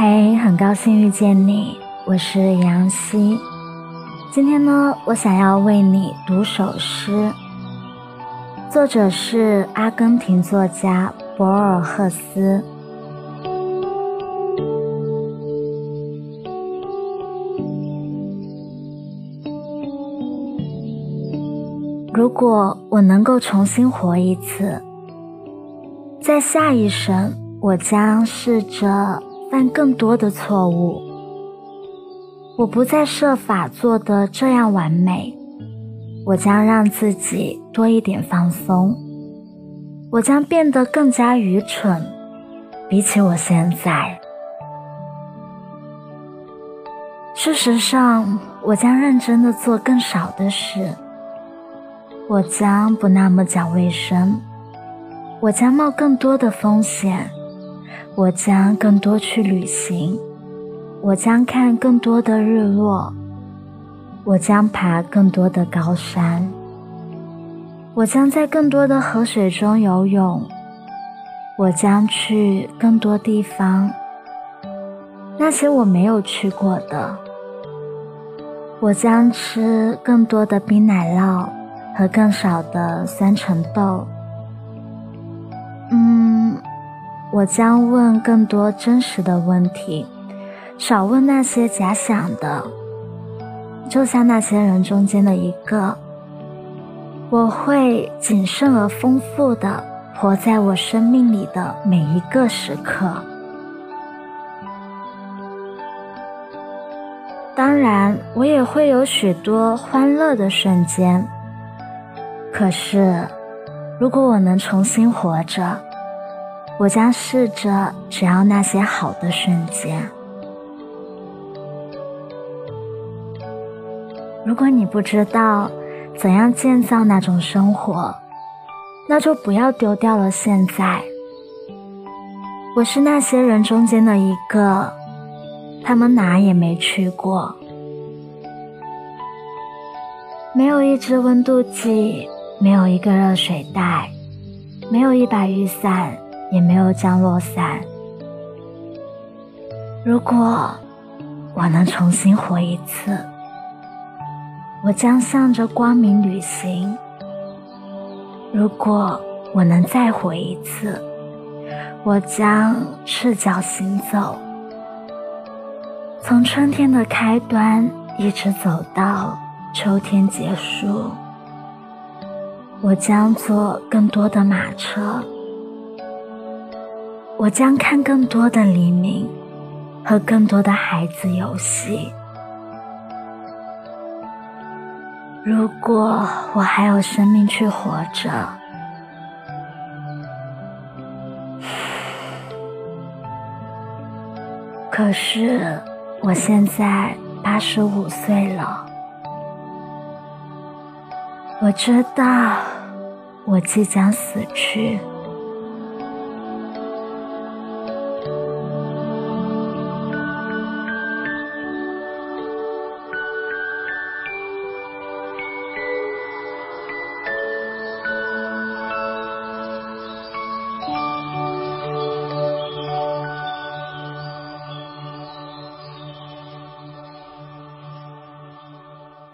嘿，很高兴遇见你，我是杨希。今天呢，我想要为你读首诗，作者是阿根廷作家博尔赫斯。如果我能够重新活一次，在下一生，我将试着犯更多的错误。我不再设法做得这样完美，我将让自己多一点放松。我将变得更加愚蠢，比起我现在。事实上，我将认真的做更少的事。我将不那么讲卫生，我将冒更多的风险，我将更多去旅行，我将看更多的日落，我将爬更多的高山，我将在更多的河水中游泳，我将去更多地方，那些我没有去过的，我将吃更多的冰奶酪。和更少的酸橙豆。我将问更多真实的问题，少问那些假想的。就像那些人中间的一个，我会谨慎而丰富的活在我生命里的每一个时刻。当然，我也会有许多欢乐的瞬间。可是，如果我能重新活着，我将试着只要那些好的瞬间。如果你不知道怎样建造那种生活，那就不要丢掉了现在。我是那些人中间的一个，他们哪也没去过，没有一支温度计。没有一个热水袋，没有一把雨伞，也没有降落伞。如果我能重新活一次，我将向着光明旅行。如果我能再活一次，我将赤脚行走，从春天的开端一直走到秋天结束。我将坐更多的马车，我将看更多的黎明和更多的孩子游戏。如果我还有生命去活着，可是我现在八十五岁了。我知道，我即将死去。